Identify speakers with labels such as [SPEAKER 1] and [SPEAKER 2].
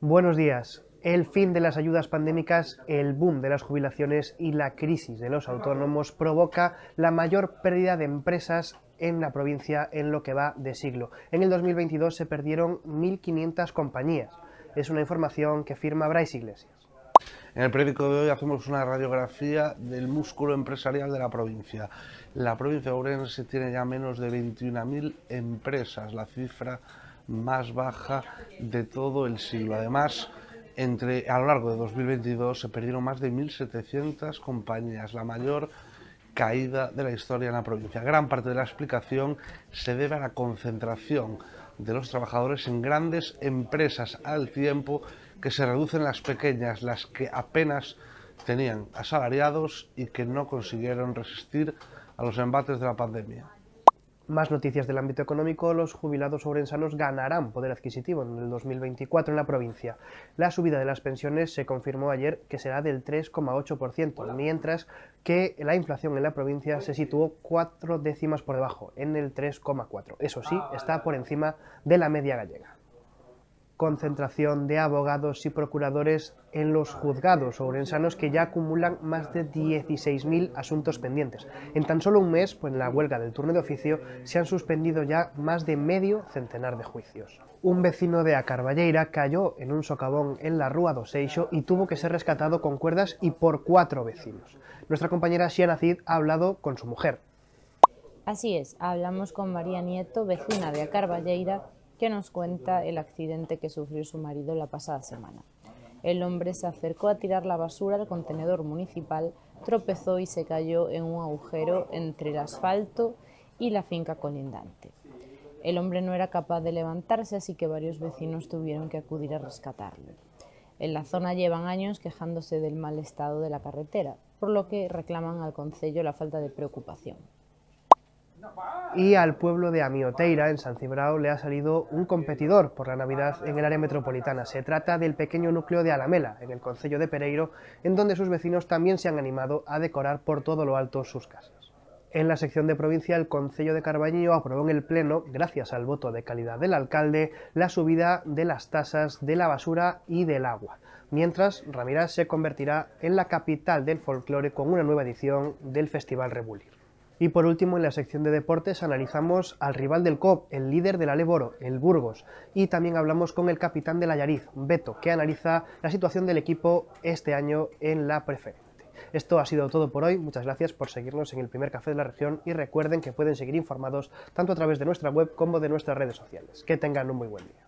[SPEAKER 1] Buenos días. El fin de las ayudas pandémicas, el boom de las jubilaciones y la crisis de los autónomos provoca la mayor pérdida de empresas en la provincia en lo que va de siglo. En el 2022 se perdieron 1.500 compañías. Es una información que firma Bryce Iglesias.
[SPEAKER 2] En el periódico de hoy hacemos una radiografía del músculo empresarial de la provincia. La provincia de Ourense tiene ya menos de 21.000 empresas, la cifra más baja de todo el siglo. Además, entre, a lo largo de 2022 se perdieron más de 1.700 compañías, la mayor caída de la historia en la provincia. Gran parte de la explicación se debe a la concentración de los trabajadores en grandes empresas al tiempo que se reducen las pequeñas, las que apenas tenían asalariados y que no consiguieron resistir a los embates de la pandemia.
[SPEAKER 1] Más noticias del ámbito económico, los jubilados sobrensanos ganarán poder adquisitivo en el 2024 en la provincia. La subida de las pensiones se confirmó ayer que será del 3,8%, mientras que la inflación en la provincia se situó cuatro décimas por debajo, en el 3,4%. Eso sí, está por encima de la media gallega concentración de abogados y procuradores en los juzgados ourensanos que ya acumulan más de 16.000 asuntos pendientes. En tan solo un mes, pues en la huelga del turno de oficio, se han suspendido ya más de medio centenar de juicios. Un vecino de Acarballeira cayó en un socavón en la Rúa do Seixo y tuvo que ser rescatado con cuerdas y por cuatro vecinos. Nuestra compañera Xiana Cid ha hablado con su mujer.
[SPEAKER 3] Así es, hablamos con María Nieto, vecina de Acarballeira, que nos cuenta el accidente que sufrió su marido la pasada semana. El hombre se acercó a tirar la basura al contenedor municipal, tropezó y se cayó en un agujero entre el asfalto y la finca colindante. El hombre no era capaz de levantarse, así que varios vecinos tuvieron que acudir a rescatarlo. En la zona llevan años quejándose del mal estado de la carretera, por lo que reclaman al Concello la falta de preocupación.
[SPEAKER 1] Y al pueblo de Amioteira, en San Cibrao, le ha salido un competidor por la Navidad en el área metropolitana. Se trata del pequeño núcleo de Alamela, en el concello de Pereiro, en donde sus vecinos también se han animado a decorar por todo lo alto sus casas. En la sección de provincia, el Concello de Carballiño aprobó en el Pleno, gracias al voto de calidad del alcalde, la subida de las tasas de la basura y del agua. Mientras, Ramirás se convertirá en la capital del folclore con una nueva edición del Festival Rebulir. Y por último, en la sección de deportes analizamos al rival del COP, el líder del Aleboro, el Burgos. Y también hablamos con el capitán de la Yariz, Beto, que analiza la situación del equipo este año en la preferente. Esto ha sido todo por hoy. Muchas gracias por seguirnos en el primer café de la región y recuerden que pueden seguir informados tanto a través de nuestra web como de nuestras redes sociales. Que tengan un muy buen día.